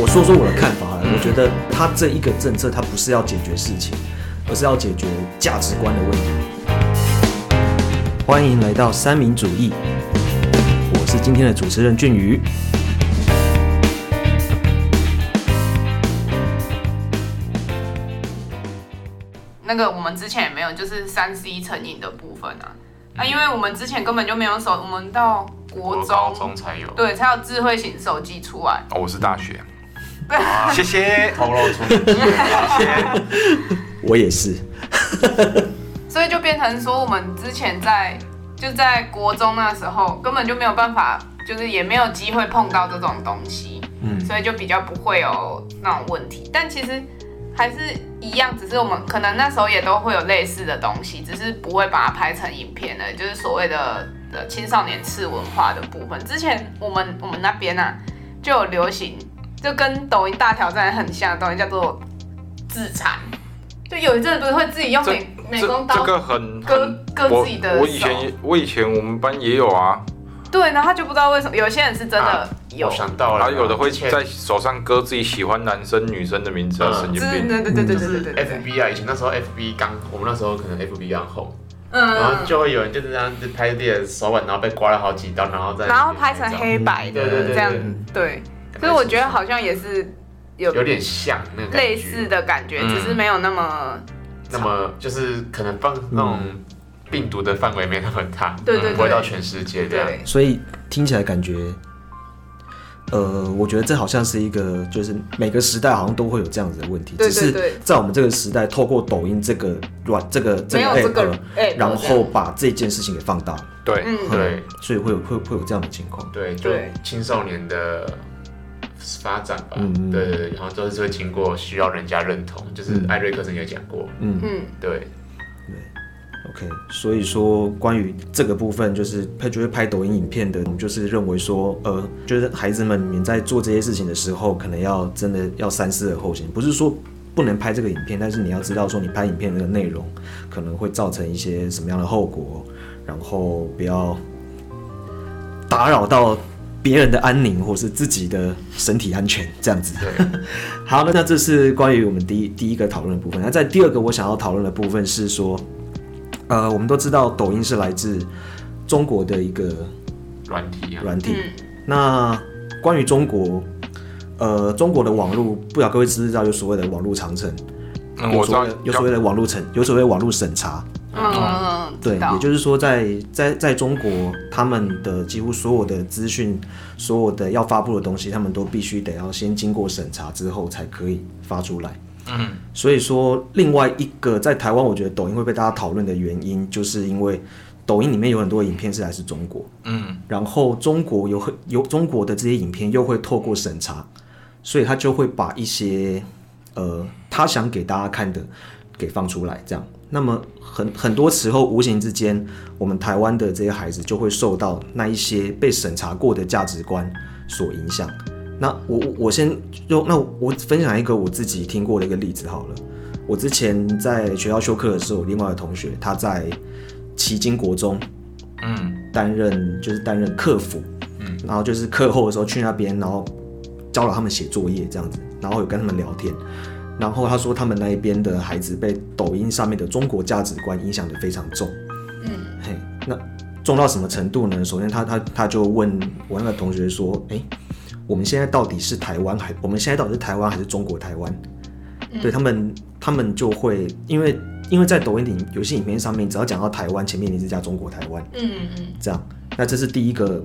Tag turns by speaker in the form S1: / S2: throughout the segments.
S1: 我说说我的看法好了，我觉得他这一个政策，它不是要解决事情，而是要解决价值观的问题。欢迎来到三民主义，我是今天的主持人俊宇。
S2: 那个我们之前也没有，就是三 C 成瘾的部分啊。啊，因为我们之前根本就没有手，我们到国中
S3: 才有。
S2: 对才有智慧型手机出来。
S3: 哦，我是大学。谢谢。
S4: 透露出年纪了
S1: 我也是，
S2: 所以就变成说，我们之前在就在国中那时候根本就没有办法，就是也没有机会碰到这种东西，
S1: 嗯
S2: 所以就比较不会有那种问题。但其实还是一样，只是我们可能那时候也都会有类似的东西，只是不会把它拍成影片的，就是所谓的的青少年次文化的部分。之前我们我们那边啊就有流行，就跟抖音大挑战很像的东西，叫做自残。就有一阵子不是会自己用
S3: 这
S2: 美美工刀
S3: 这个很
S2: 割割自己的
S3: 我以前也我以前我们班也有啊，
S2: 对，然后他就不知道为什么，有些人是真的
S4: 啊
S2: 有。
S4: 我，想到了，
S3: 然后有的会在手上割自己喜欢男生女生的名字啊，
S4: 嗯
S3: 神经
S2: 对
S3: 病。
S2: 对对对对对对
S4: ，FB 啊，以前那时候 FB 刚，我们那时候可能 FB 刚红，然后
S2: 嗯，
S4: 就会有人就是这样子拍自己的手腕，然后被刮了好几刀，然后再
S2: 然后拍成黑白的
S4: 对对对
S2: 这样
S4: 对，
S2: 对，所以我觉得好像也是有
S4: 有点像那个
S2: 类似，的感觉，
S3: 嗯
S2: 只是没有那么，
S4: 那么就是可能放那种病毒的范围没那么大，
S2: 对对对
S4: 不会到全世界这样。
S1: 所以听起来感觉，呃，我觉得这好像是一个，就是每个时代好像都会有这样子的问题，
S2: 对
S1: 只是在我们这个时代，透过抖音这个软这个这个
S2: 没有这
S1: app，
S2: 个哎，
S1: 然后把这件事情给放大，
S3: 对，
S2: 嗯，
S4: 对。
S1: 所以会有会会有这样的情况。
S4: 对，就
S2: 对。
S4: 青少年的发展吧，
S1: 嗯嗯
S4: 对对对，然后都是会经过需要人家认同，就是
S1: 嗯。
S4: 艾瑞克森也讲过，
S1: 嗯。
S2: 嗯，
S4: 对
S1: ，，OK，所以说关于这个部分，就是拍就是拍抖音影片的，我们就是认为说，呃，就是孩子们你们在做这些事情的时候，可能要真的要三思而后行，不是说不能拍这个影片，但是你要知道说你拍影片的内容可能会造成一些什么样的后果，然后不要打扰到别人的安宁或是自己的身体安全这样子。
S4: 对，
S1: 好，那那这是关于我们第一第一个讨论的部分。那在第二个我想要讨论的部分是说，呃，我们都知道抖音是来自中国的一个
S4: 软体啊，
S1: 软体。
S2: 嗯
S1: 那关于中国，呃，中国的网络，不知道各位知不知道有所谓的网络长城，
S3: 嗯，我知道
S1: 有所谓的有所谓的网络审，有所谓的网络审查。
S2: 嗯嗯，
S1: 对，也就是说在，在在中国，他们的几乎所有的资讯，所有的要发布的东西，他们都必须得要先经过审查之后才可以发出来。
S3: 嗯，
S1: 所以说，另外一个在台湾，我觉得抖音会被大家讨论的原因，就是因为抖音里面有很多影片是来自中国，
S3: 嗯，
S1: 然后中国有很有中国的这些影片又会透过审查，所以他就会把一些呃他想给大家看的给放出来，这样。那么很很多时候无形之间，我们台湾的这些孩子就会受到那一些被审查过的价值观所影响。那我我我先用那我分享一个我自己听过的一个例子好了。我之前在学校修课的时候，我另外的同学他在旗津国中，
S3: 嗯，
S1: 担任就是担任客服，嗯，然后就是课后的时候去那边，然后教导他们写作业这样子，然后有跟他们聊天，然后他说他们那一边的孩子被抖音上面的中国价值观影响的非常重，
S2: 嗯，
S1: 嘿，那重到什么程度呢？首先他他他就问我那个同学说，哎、我们现在到底是台湾还我们现在到底是台湾还是中国台湾？对他们，他们就会因为因为在抖音的影有些影片上面，只要讲到台湾，前面一定是加中国台湾。
S2: 嗯嗯
S1: 这样，那这是第一个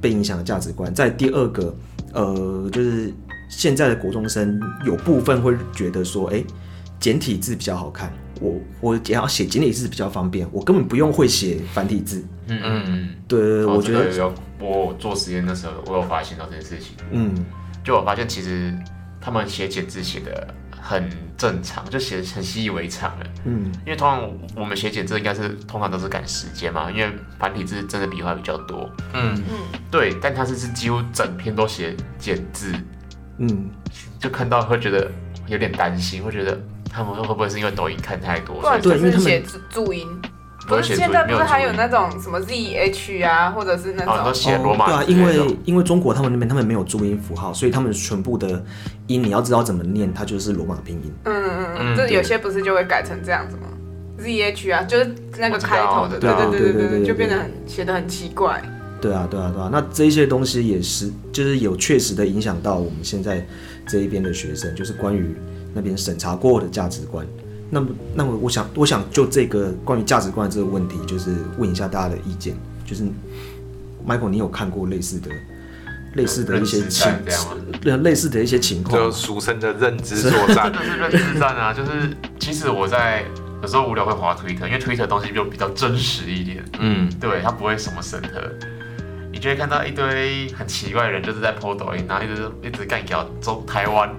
S1: 被影响的价值观。在第二个，呃，就是现在的国中生有部分会觉得说，哎、简体字比较好看，我我只要写简体字比较方便，我根本不用会写繁体字。
S4: 嗯嗯嗯，
S1: 对对对，
S4: 哦
S1: 我觉得，
S4: 有我做实验的时候，我有发现到这件事情，
S1: 嗯，
S4: 就我发现其实他们写简字写的很正常，就写得很习以为常了。
S1: 嗯，
S4: 因为通常我们写简字应该是通常都是赶时间嘛，因为繁体字真的笔画比较多。
S3: 嗯，
S2: 嗯，
S4: 对，但他是是几乎整篇都写简字，
S1: 嗯。
S4: 就看到会觉得有点担心会觉得他们说会不会是因为抖音看太多
S1: 或
S2: 就是写注音。不是现在不是还有那种什么 zh 啊或者是那种
S4: 写罗马
S1: 对啊因为因为中国他们那边他们没有注音符号所以他们全部的音你要知道怎么念它就是罗马拼音。
S2: 嗯嗯嗯这有些不是就会改成这样子吗？Zh 啊就是那个开头的对对对
S1: 对对
S2: 就变得很写的很奇怪。
S1: 对啊，对啊，对啊。那这些东西也是，就是有确实的影响到我们现在这一边的学生，就是关于那边审查过后的价值观。那么，那么我想，我想就这个关于价值观的这个问题，就是问一下大家的意见。就是 Michael，你有看过类似的、类似的一些情
S4: 战这样吗？
S1: 类类似的一些情况
S3: 就？俗称的认知作战
S4: 真。的是认知战啊！就是其实我在有时候无聊会滑 Twitter，因为 Twitter 的东西就比较真实一点，
S3: 嗯，
S4: 对，它不会什么审核。你就会看到一堆很奇怪的人，就是在 PO 抖音，然后一直一直干掉中台湾，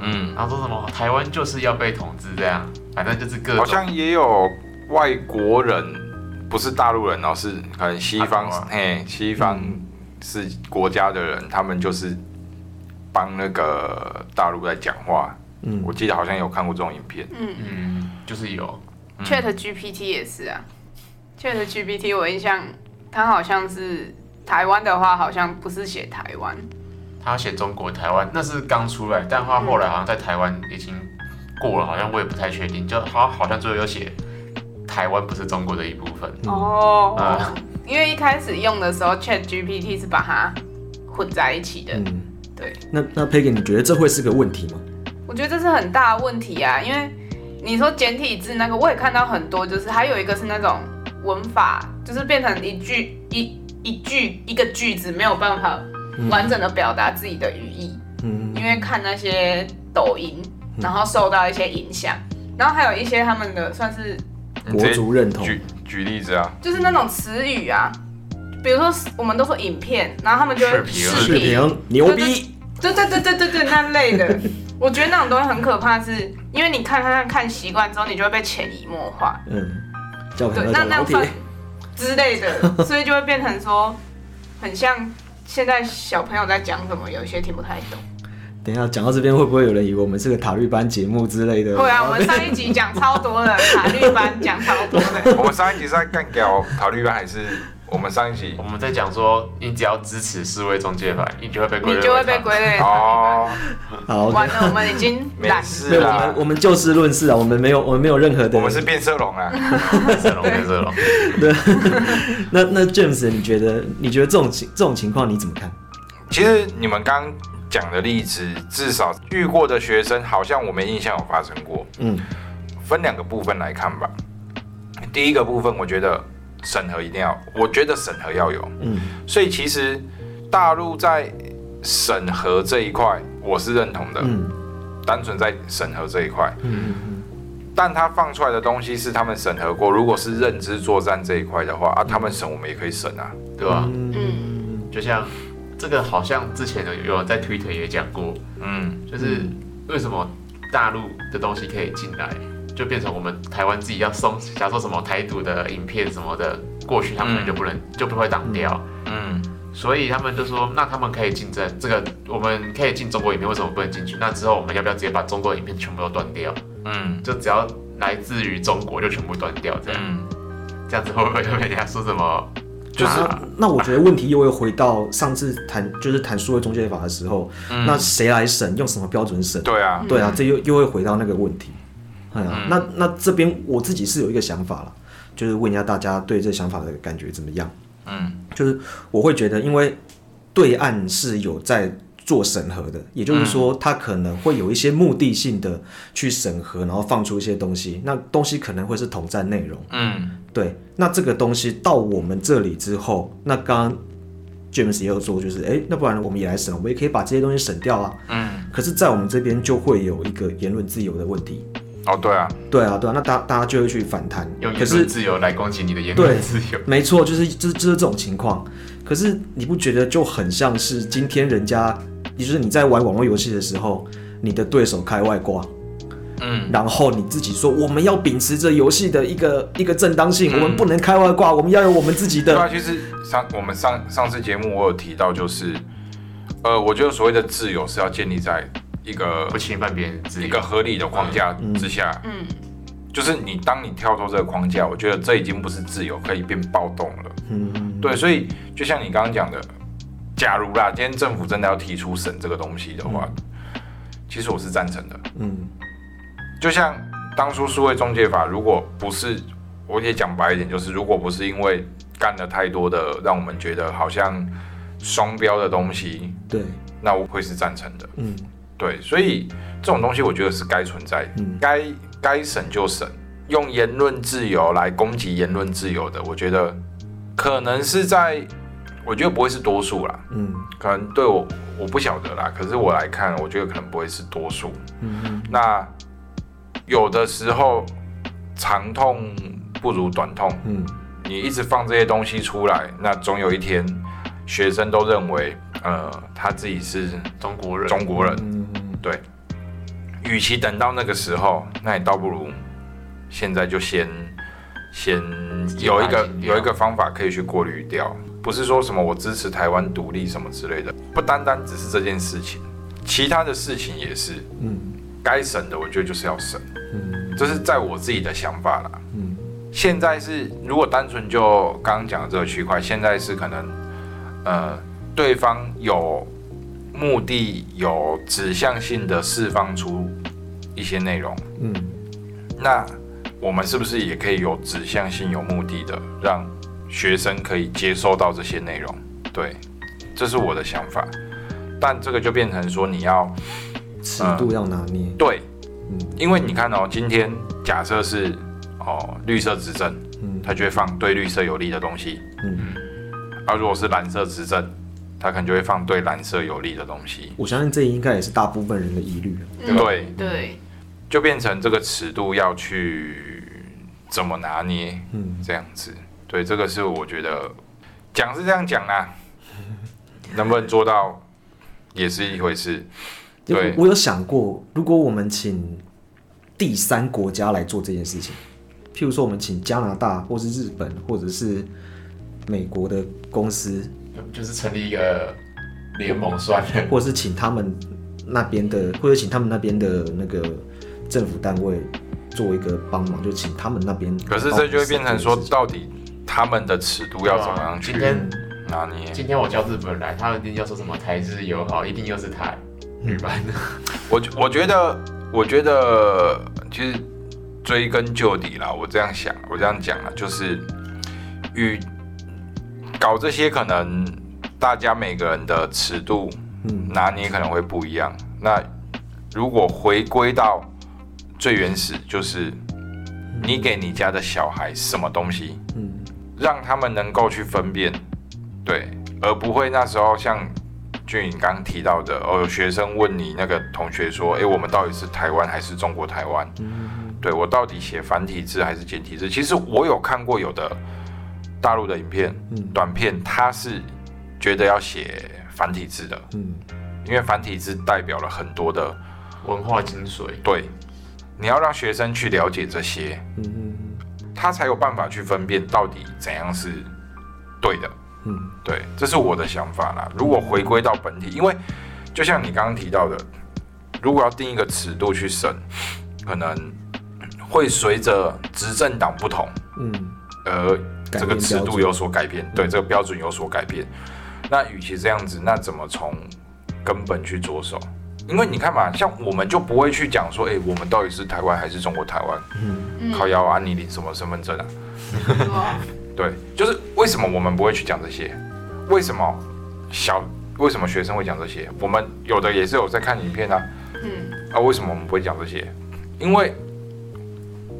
S3: 嗯，
S4: 然后说什么台湾就是要被统治这样，反正就是各种。
S3: 好像也有外国人，不是大陆人哦，是可能西方嘿，西方是国家的人，他们就是帮那个大陆在讲话。
S1: 嗯。
S3: 我记得好像有看过这种影片。
S4: 嗯，就是有
S2: ，Chat GPT 也是啊，Chat GPT 我印象它好像是台湾的话，好像不是写台湾，
S4: 他写中国台湾那是刚出来，但他后来好像在台湾已经过了，好像我也不太确定，就好好像最后有写台湾不是中国的一部分。
S2: 哦
S4: 啊，
S2: 因为一开始用的时候，Chat GPT 是把它混在一起的。
S1: 嗯，
S2: 对，
S1: 那那 Peggy，你觉得这会是个问题吗？
S2: 我觉得这是很大的问题啊，因为你说简体字那个，我也看到很多，就是还有一个是那种文法，就是变成一句一一句一个句子没有办法完整的表达自己的语义，
S1: 嗯。
S2: 因为看那些抖音，然后受到一些影响，然后还有一些他们的算是
S1: 国
S3: 你直接
S1: 族认同。
S3: 举举例子啊，
S2: 就是那种词语啊，比如说我们都说影片，然后他们就会
S4: 视频
S2: 视
S1: 视频牛逼，
S2: 对对对对对对，那类的，我觉得那种东西很可怕是，因为你看看看看习惯之后，你就会被潜移默化，
S1: 嗯，
S2: 对，那那样算
S1: 铁，
S2: 之类的，所以就会变成说，很像现在小朋友在讲什么，有一些听不太懂。
S1: 等一下讲到这边，会不会有人以为我们是个塔律班节目之类的？
S2: 会啊，我们上一集讲超多的，塔律班讲超多的，
S3: 我们上一集是在干掉考虑班，还是我们上一集
S4: 我？们在讲说，你只要支持四位中介牌，你就会被归类
S2: 你就会被
S4: 他
S2: 归类。
S3: 哦，
S1: 好
S2: 完了，我们已经
S3: 没
S2: 懒
S1: 没有，我们，我们就事论事啊，我们没有，我们没有任何的。
S3: 我们是变色龙啊。
S4: 变色龙 变色龙。
S1: 对那那 James，你觉得你觉得这种情这种情况你怎么看？
S3: 其实你们刚讲的例子，至少遇过的学生，好像我没印象有发生过。
S1: 嗯
S3: 分两个部分来看吧。第一个部分，我觉得审核一定要，我觉得审核要有。
S1: 嗯
S3: 所以其实大陆在审核这一块，我是认同的。
S1: 嗯
S3: 单纯在审核这一块，
S1: 嗯
S3: 但他放出来的东西是他们审核过。如果是认知作战这一块的话啊，他们审我们也可以审啊。
S4: 对吧、
S1: 嗯
S4: 就像这个，好像之前有有在 Twitter 也讲过，
S3: 嗯，
S4: 就是为什么大陆的东西可以进来，就变成我们台湾自己要送，假如说什么台独的影片什么的过去，他们可能就不能、就不会挡掉。
S3: 嗯，
S4: 所以他们就说，那他们可以竞争这个，我们可以进中国影片，为什么不能进去？那之后我们要不要直接把中国影片全部都断掉？
S3: 嗯
S4: 就只要来自于中国就全部断掉，这样、
S3: 嗯，
S4: 这样子会不会被人家说什么？
S3: 就是
S1: 那那我觉得问题又会回到上次谈就是谈数位中介法的时候，那谁来审，用什么标准审？
S3: 对啊，
S1: 对啊，这又又会回到那个问题。哎呀、
S3: 嗯
S1: 那那这边我自己是有一个想法了，就是问一下大家对这想法的感觉怎么样？
S3: 嗯
S1: 就是我会觉得，因为对岸是有在做审核的，也就是说，他可能会有一些目的性的去审核，然后放出一些东西，那东西可能会是统战内容。
S3: 嗯
S1: 对，那这个东西到我们这里之后，那刚刚 James 也有说，就是哎，那不然我们也来审，我们也可以把这些东西审掉啊。
S3: 嗯，
S1: 可是，在我们这边就会有一个言论自由的问题。
S3: 哦对啊，
S1: 对啊，对啊，那大大家就会去反弹。
S4: 用
S1: 可是
S4: 言论自由来攻击你的言
S1: 对
S4: 论自由？
S1: 没错，就是就是就是这种情况。可是你不觉得就很像是今天人家，也就是你在玩网络游戏的时候，你的对手开外挂，
S3: 嗯
S1: 然后你自己说我们要秉持着游戏的一个一个正当性，
S3: 嗯
S1: 我们不能开外挂，我们要有我们自己的。
S3: 对啊，其实上我们上上次节目我有提到，就是呃，我觉得所谓的自由是要建立在一个
S4: 不侵犯别人自由。
S3: 一个合理的框架之下，
S2: 嗯，
S3: 就是你当你跳脱这个框架，我觉得这已经不是自由，可以变暴动了。
S1: 嗯，
S3: 对，所以就像你刚刚讲的，假如啦，今天政府真的要提出审这个东西的话，其实我是赞成的。
S1: 嗯
S3: 就像当初数位中介法，如果不是，我也讲白一点，就是如果不是因为干了太多的让我们觉得好像双标的东西，
S1: 对，
S3: 那我会是赞成的。
S1: 嗯
S3: 对，所以这种东西我觉得是该存在的，
S1: 嗯
S3: 该该审就审。用言论自由来攻击言论自由的，我觉得可能是在，我觉得不会是多数啦，
S1: 嗯
S3: 可能对我我不晓得啦，可是我来看，我觉得可能不会是多数。
S1: 嗯
S3: 那有的时候长痛不如短痛，
S1: 嗯
S3: 你一直放这些东西出来，那总有一天学生都认为，呃，他自己是
S4: 中国人，
S3: 中国人。
S1: 嗯
S3: 与其等到那个时候，那你倒不如现在就先先有一个有一个方法可以去过滤掉，不是说什么我支持台湾独立什么之类的，不单单只是这件事情，其他的事情也是
S1: 嗯。
S3: 该审的，我觉得就是要审，
S1: 嗯。
S3: 这是在我自己的想法啦。
S1: 嗯。
S3: 现在是如果单纯就刚刚讲的这个区块，现在是可能呃对方有目的、有指向性的释放出一些内容，
S1: 嗯
S3: 那我们是不是也可以有指向性、有目的的让学生可以接收到这些内容？对，这是我的想法。但这个就变成说你要
S1: 尺度要拿捏。
S3: 对，
S1: 嗯
S3: 因为你看哦，今天假设是哦绿色执政，
S1: 嗯
S3: 他就会放对绿色有利的东西；
S1: 嗯，
S3: 而如果是蓝色执政，它可能就会放对蓝色有利的东西。
S1: 我相信这应该也是大部分人的疑虑。
S2: 嗯
S3: 对
S2: 对，
S3: 就变成这个尺度要去怎么拿捏，
S1: 嗯
S3: 这样子。对，这个是我觉得讲是这样讲啊，能不能做到也是一回事。
S1: 就
S3: 对
S1: 我有想过，如果我们请第三国家来做这件事情，譬如说我们请加拿大，或是日本，或者是美国的公司，
S4: 就是成立一个联盟算了。
S1: 或者是请他们那边的，或者请他们那边的那个政府单位做一个帮忙，就请他们那边。
S3: 可是这就会变成说，到底他们的尺度要怎么样去
S4: 今天
S3: 拿捏？
S4: 今天我叫日本人来，他们一定要说什么台日友好，一定又是台日版的。
S3: 我我觉得，我觉得其实追根究底啦，我这样想，我这样讲啊，就是与搞这些可能大家每个人的尺度
S1: 嗯
S3: 拿捏可能会不一样。那如果回归到最原始，就是你给你家的小孩什么东西，
S1: 嗯
S3: 让他们能够去分辨，对，而不会那时候像俊颖刚刚提到的，哦，有学生问你那个同学说，诶，我们到底是台湾还是中国台湾？
S1: 嗯
S3: 对我到底写繁体字还是简体字？其实我有看过有的大陆的影片、
S1: 嗯
S3: 短片，它是觉得要写繁体字的，
S1: 嗯。
S3: 因为繁体字代表了很多的
S4: 文化精髓，
S3: 对，你要让学生去了解这些，
S1: 嗯。
S3: 他才有办法去分辨到底怎样是对的。
S1: 嗯。
S3: 对，这是我的想法啦。如果回归到本体，因为就像你刚刚提到的，如果要定一个尺度去审，可能会随着执政党不同，
S1: 嗯。
S3: 而这个尺度有所改变，对这个标准有所改变。那与其这样子，那怎么从根本去着手？因为你看嘛，像我们就不会去讲说，哎、我们到底是台湾还是中国台湾？
S1: 嗯
S2: 嗯，
S3: 靠腰啊，你领什么身份证啊？
S2: 对啊
S3: 对，就是为什么我们不会去讲这些？为什么小为什么学生会讲这些？我们有的也是有在看影片啊，
S2: 嗯
S3: 啊，为什么我们不会讲这些？因为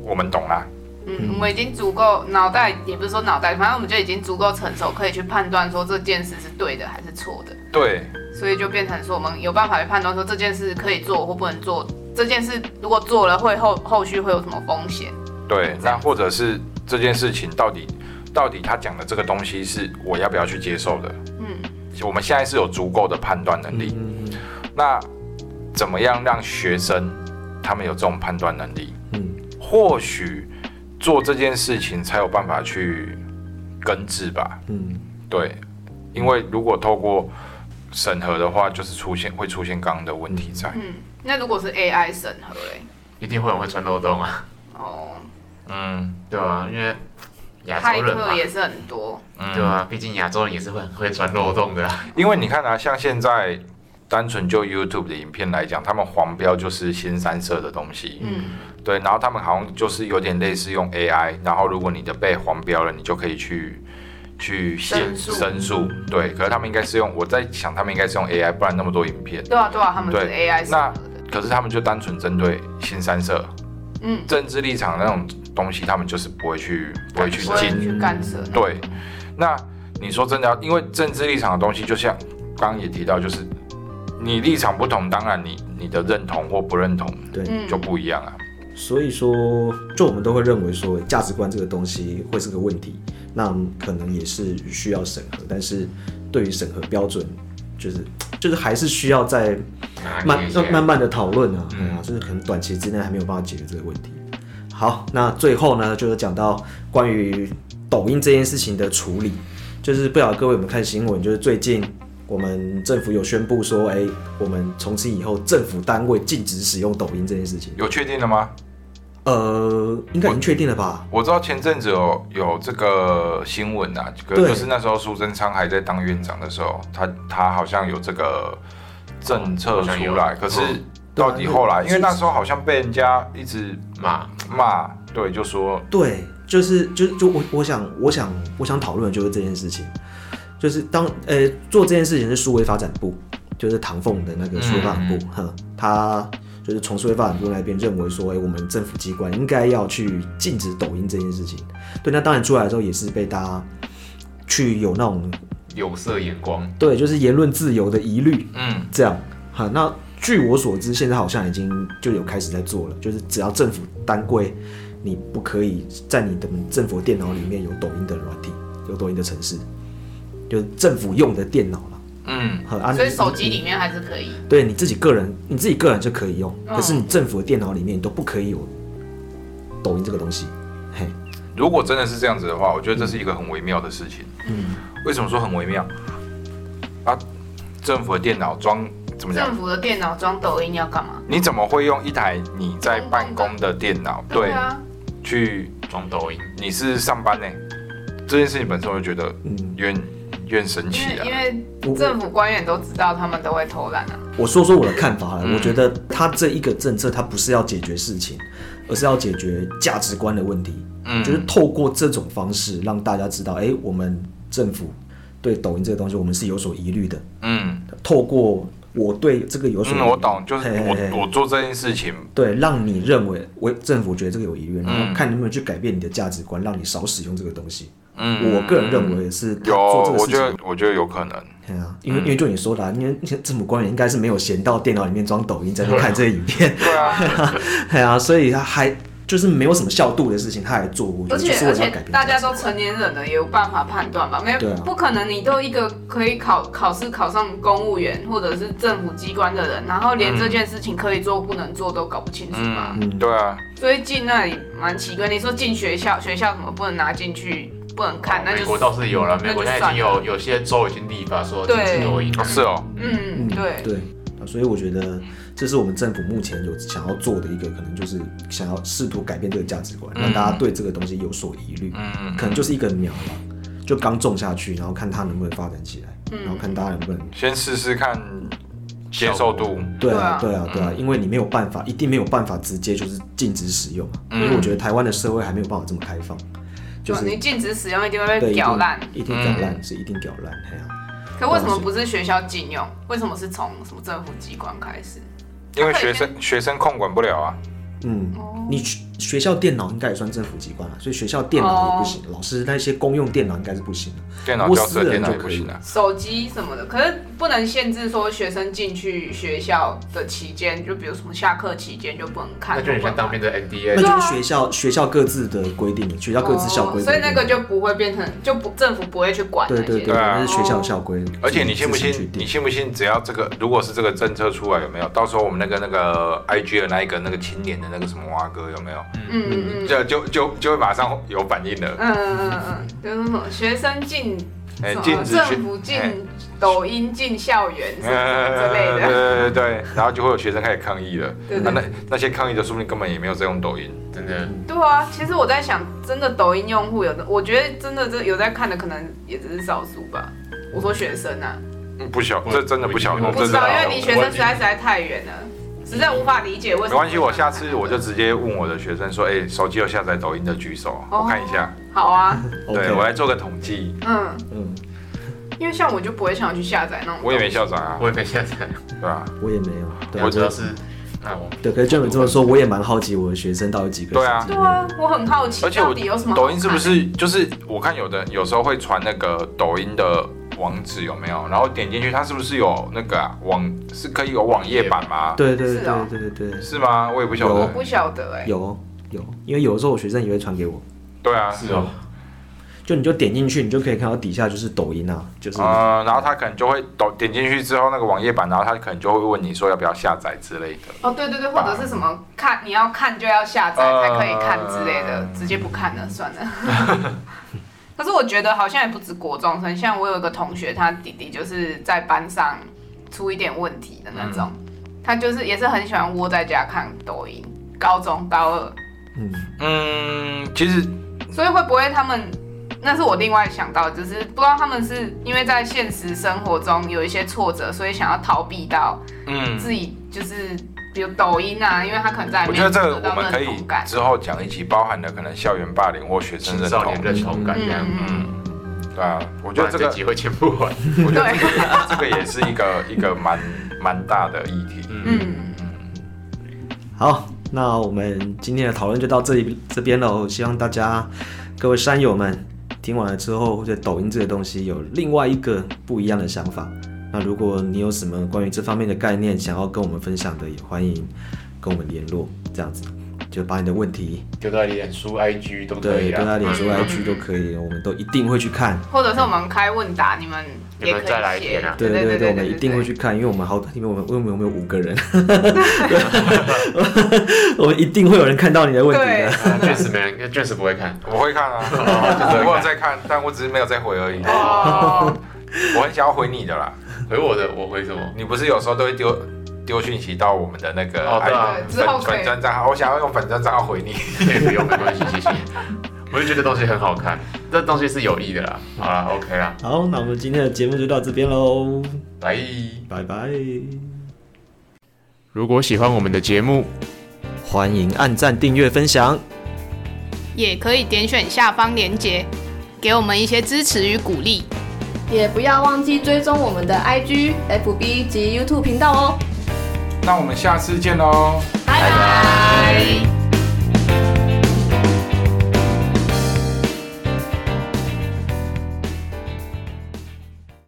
S3: 我们懂啦，
S2: 嗯，我们已经足够脑袋，也不是说脑袋，反正我们就已经足够成熟，可以去判断说这件事是对的还是错的，
S3: 对。
S2: 所以就变成说我们有办法去判断说这件事可以做或不能做，这件事如果做了会后后续会有什么风险？
S3: 对，那或者是这件事情到底到底他讲的这个东西是我要不要去接受的？
S2: 嗯。
S3: 我们现在是有足够的判断能力，
S1: 嗯。
S3: 那怎么样让学生他们有这种判断能力？
S1: 嗯。
S3: 或许做这件事情才有办法去根治吧。
S1: 嗯
S3: 对，因为如果透过审核的话，就是出现会出现刚刚的问题在。
S2: 嗯，那如果是 AI 审核嘞？
S4: 一定会有人会钻漏洞啊。
S2: 哦，
S3: 嗯
S4: 对啊，因为亚洲人嘛，
S2: 也是很多，
S3: 嗯，
S4: 对啊，毕竟亚洲人也是会很会钻漏洞的啊。
S3: 因为你看啊，像现在单纯就 YouTube 的影片来讲，他们黄标就是新三色的东西，
S2: 嗯，
S3: 对，然后他们好像就是有点类似用 AI，然后如果你的被黄标了，你就可以去去限
S2: 申诉。
S3: 申诉，对，可是他们应该是用，我在想他们应该是用 AI，不然那么多影片，
S2: 对啊对啊，他们是
S3: 对
S2: AI
S3: 那可是他们就单纯针对新三色。
S2: 嗯，
S3: 政治立场那种东西，他们就是不会去不会去
S2: 不会，去干涉，
S3: 对，那你说真的要，因为政治立场的东西，就像刚刚也提到，就是你立场不同，当然你你的认同或不认同
S1: 对，
S2: 嗯，
S3: 就不一样啊。
S1: 所以说，就我们都会认为说价值观这个东西会是个问题，那可能也是需要审核，但是对于审核标准，就是就是还是需要在慢慢慢慢的讨论啊，
S3: 嗯
S1: 对啊，就是可能短期之内还没有办法解决这个问题。好，那最后呢，就是讲到关于抖音这件事情的处理，就是不晓得各位有没有看新闻，就是最近我们政府有宣布说，哎、我们从此以后政府单位禁止使用抖音这件事情。
S3: 有确定了吗？
S1: 呃，应该已经确定了吧？
S3: 我知道前阵子有有这个新闻啊，可
S1: 对
S3: 就是那时候苏贞昌还在当院长的时候，他他好像有这个政策出来，可是
S4: 嗯
S3: 到底后来，因为那时候好像被人家一直
S4: 骂，
S3: 骂，对，就说
S1: 对，就是就是就我我想我想我想讨论的就是这件事情，就是当呃做这件事情是数位发展部，就是唐凤的那个数位发展部，哼、他就是从数位发展部那边认为说，哎、我们政府机关应该要去禁止抖音这件事情。对，那当然出来的时候也是被大家去有那种
S4: 有色眼光，
S1: 对，就是言论自由的疑虑，
S3: 嗯。
S1: 这样，哈，那据我所知，现在好像已经就有开始在做了，就是只要政府单柜，你不可以在你的政府电脑里面有抖音的软体，有抖音的程式，就是政府用的电脑了。
S3: 嗯
S1: 和啊，
S2: 所以手机里面还是可以，
S1: 对你自己个人，你自己个人就可以用，
S2: 嗯
S1: 可是你政府的电脑里面你都不可以有抖音这个东西。嘿，
S3: 如果真的是这样子的话，我觉得这是一个很微妙的事情。
S1: 嗯，
S3: 为什么说很微妙？啊，政府的电脑装怎么讲
S2: 政？府的电脑装抖音要干嘛？
S3: 你怎么会用一台你在办公的电脑对
S2: 啊，
S3: 去？
S4: 装抖音，
S3: 你是上班呢？这件事情本身我就觉得
S1: 嗯，
S3: 有点有点神
S2: 因
S3: 奇啊
S2: 为因。为政府官员都知道他们都会偷懒啊，
S1: 我说说我的看法了，
S3: 嗯
S1: 我觉得他这一个政策，他不是要解决事情，而是要解决价值观的问题。
S3: 嗯
S1: 就是透过这种方式让大家知道，哎、我们政府对抖音这个东西我们是有所疑虑的。
S3: 嗯
S1: 透过我对这个有所
S3: 我懂，就是
S1: 嘿嘿嘿
S3: 我我做这件事情，
S1: 对，让你认为我政府觉得这个有疑虑，然后
S3: 嗯
S1: 看能不能去改变你的价值观，让你少使用这个东西。
S3: 嗯，
S1: 我个人认为是他
S3: 有，
S1: 做这个事
S3: 我觉得
S1: 情。
S3: 我觉得有可能。
S1: 对啊，因为因为就你说的、啊，因为政府官员应该是没有闲到电脑里面装抖音在那看这个影片，
S3: 对啊，
S1: 对啊，所以他还就是没有什么效度的事情，他还做，
S2: 而且而且
S1: 为了要改变
S2: 大家都成年人了，也有办法判断吧？没有
S1: 啊
S2: 不可能你都一个可以考考试考上公务员或者是政府机关的人，然后连这件事情可以做不能做都搞不清楚吧？
S3: 嗯，对啊，
S2: 所以进那里蛮奇怪。你说进学校，学校怎么不能拿进去，不能看，那就
S4: 美国倒是有了，美国现在已经有有些州已经立法说禁止抖音，
S3: 哦是哦，
S2: 嗯对。
S1: 对。啊，所以我觉得这是我们政府目前有想要做的一个，可能就是想要试图改变这个价值观，让大家对这个东西有所疑虑，
S3: 嗯，
S1: 可能就是一个苗吧，就刚种下去，然后看它能不能发展起来，
S2: 嗯。
S1: 然后看大家能不能。
S3: 先试试看接受度。
S1: 对啊，对
S2: 对
S1: 啊，对啊，因为你没有办法，一定没有办法直接就是禁止使用嘛，
S3: 嗯。
S1: 因为我觉得台湾的社会还没有办法这么开放，就是
S2: 你禁止使用一定会被屌烂。
S1: 一定屌烂，是一定屌烂，
S2: 可为什么不是学校禁用？为什么是从什么政府机关开始？
S3: 因为学生学生控管不了啊，
S1: 嗯，
S2: 哦
S1: 你学学校电脑应该也算政府机关了，所以学校电脑也不行，老师那些公用电脑应该是不行的。
S3: 电脑
S1: 不私人
S3: 教室的电脑也
S1: 就可以
S3: 不行啊。
S2: 手机什么的，可是不能限制说学生进去学校的期间，就比如什么下课期间就不能看，
S4: 那就很像当兵的
S1: 那
S4: NDA，那
S1: 就是学校学校各自的规定，学校各自校规、
S2: 哦所以那个就不会变成就不政府不会去管。
S1: 对对对，那是学校校规。
S3: 而且你信不信？你信不信？只要这个，如果是这个政策出来，有没有？到时候我们那个那个 IG 的那一个那个青年的那个什么蛙哥有没有？
S2: 嗯嗯嗯
S3: 就就就就会马上有反应了。
S2: 嗯嗯嗯嗯，就是什么学生进
S3: 哎
S2: 什么
S3: 禁止
S2: 政府进
S3: 哎
S2: 抖音进校园什么之类
S3: 对
S2: 的。
S3: 对对对，然后就会有学生开始抗议了。那那那些抗议的，说不定根本也没有在用抖音。
S4: 真的，
S2: 对啊，其实我在想，真的抖音用户有的，我觉得真的这有在看的，可能也只是少数吧。我说学生啊，
S3: 嗯不小，这真的不晓得，
S4: 我
S2: 不知道，
S3: 这真的
S2: 因为离学生实在实在太远了，实在无法理解为什么。
S3: 没关系，我下次我就直接问我的学生说，哎，手机有下载抖音的举手，
S2: 哦
S3: 我看一下。
S2: 好啊，
S3: 对我来做个统计，
S2: 嗯，
S1: 嗯，
S2: 因为像我就不会想要去下载那种。
S3: 我也没下载啊，
S4: 我也没下载，
S3: 对啊？
S1: 我也没有，对
S3: 我
S4: 我知道是，那我
S1: 对，可是就你这么说，我也蛮好奇我的学生到底几个。
S3: 对啊
S2: 对啊，我很好奇，
S3: 而且我
S2: 到底有什么
S3: 抖音是不是就是我看有的有时候会传那个抖音的网址有没有？然后点进去，它是不是有那个啊网是可以有网页版吗？
S1: 对对对对对对对，
S3: 是吗？我也不晓得。
S2: 我不晓得哎、
S1: 有有，因为有的时候我学生也会传给我，
S3: 对啊，
S4: 是哦，
S1: 就你就点进去，你就可以看到底下就是抖音啊，就是
S3: 呃，然后他可能就会抖点进去之后那个网页版，然后他可能就会问你说要不要下载之类的。
S2: 哦，对对对，或者是什么看你要看就要下载
S3: 呃
S2: 才可以看之类的，直接不看了算了。可是我觉得好像也不止国中生，像我有一个同学，他弟弟就是在班上出一点问题的那种，他就是也是很喜欢窝在家看抖音。高中高二，
S1: 嗯，
S3: 嗯，其实
S2: 所以会不会他们？那是我另外想到的，就是不知道他们是因为在现实生活中有一些挫折，所以想要逃避到
S3: 嗯，
S2: 自己就是比如抖音啊，因为他可能在
S3: 我觉得
S2: 面
S3: 这个我们可以。之后讲一起，包含了可能校园霸凌或学生认同
S4: 青少年。认同感这样，
S2: 嗯
S3: 嗯，对啊，我
S4: 我
S3: 觉得这个，
S4: 集会剪不完，
S3: 我觉得
S2: 对
S3: 这个 这个也是一个一个蛮蛮大的议题。
S4: 嗯，
S2: 嗯，
S1: 好，那我们今天的讨论就到这里这边喽。希望大家各位山友们听完了之后，对抖音这个东西有另外一个不一样的想法。那如果你有什么关于这方面的概念想要跟我们分享的，也欢迎跟我们联络。这样子，就把你的问题
S4: 丢到脸书、IG 都可
S1: 对丢
S4: 以啊。
S1: 在脸书、
S2: 嗯
S1: IG 都可以，我们都一定会去看。
S2: 或者是我们开问答，你们也可以
S4: 你们再来一啊
S1: 对
S2: 对
S1: 对
S2: 对，
S1: 我们一定会去看，因为我们好，因为我们因为我们有五个人，我们一定会有人看到你的问题
S2: 对
S1: 的。
S4: 确实没人，确实不会看。
S3: 我会看啊，我有在看，但我只是没有在回而已。
S2: 哦，
S3: 我很想要回你的啦，
S4: 回我的，我回什么？
S3: 你不是有时候都会丢丢讯息到我们的那个
S4: 哦对啊
S3: 粉
S2: 之后可以
S3: 粉专账号，我想要用粉专账号回你。
S4: 不用，没关系，谢谢。我就觉得东西很好看，这东西是有益的啦。好啦，OK 啦，
S1: 好，那我们今天的节目就到这边喽，
S4: 拜。
S1: 拜拜。
S4: 如果喜欢我们的节目，
S1: 欢迎按赞、订阅、分享。
S2: 也可以点选下方链接，给我们一些支持与鼓励。
S5: 也不要忘记追踪我们的 IG、FB 及 YouTube 频道哦。
S3: 那我们下次见喽。
S5: 拜拜。